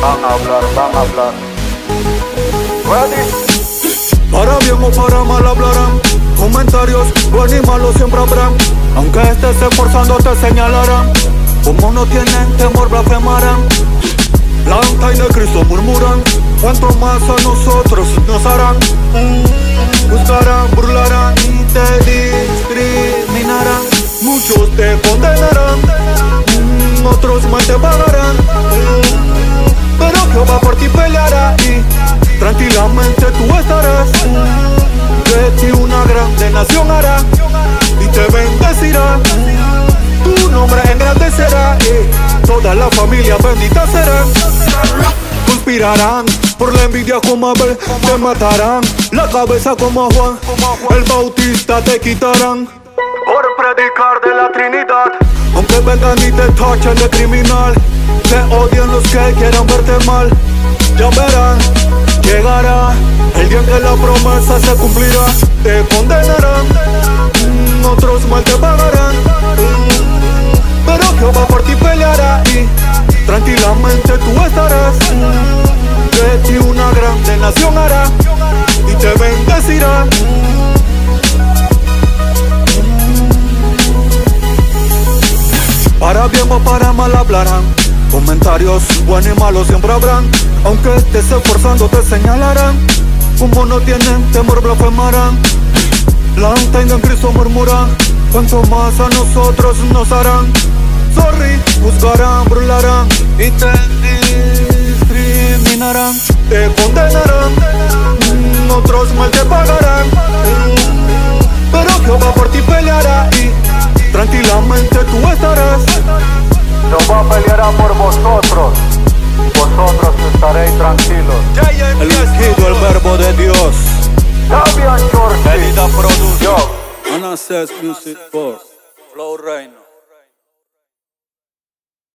van a hablar, van a hablar. Ready? Para bien o para mal hablarán. Comentarios buenos y malos siempre habrán Aunque estés esforzando te señalarán. Como no tienen temor blasfemarán. La y de Cristo murmuran. Cuanto más a nosotros nos harán. Buscarán, burlarán y te discriminarán. Muchos te condenarán. Otros mal te pagarán por ti peleará y tranquilamente tú estarás. De ti una grande nación hará y te bendecirá. Tu nombre engrandecerá y toda la familia bendita será. Conspirarán por la envidia como Abel, te matarán la cabeza como Juan, el Bautista te quitarán. Por predicar de la Trinidad, aunque vengan y te tachen de criminal, te odian los que quieran verte mal, ya verán Llegará el día en que la promesa se cumplirá. Te condenarán, mm, otros mal te pagarán. Mm, pero Jehová por ti peleará y tranquilamente tú estarás. Mm, de ti una grande nación hará y te bendecirá. Para bien o para mal hablarán Comentarios buenos y malos siempre habrán. Aunque estés esforzando te señalarán. Como no tienen temor blasfemarán. La en Cristo murmuran Cuanto más a nosotros nos harán. Sorry, juzgarán, burlarán Y te discriminarán. Te condenarán Otros mal te pagarán de Dios. Pedida produce. Yo. Anases Music for Flow Reino.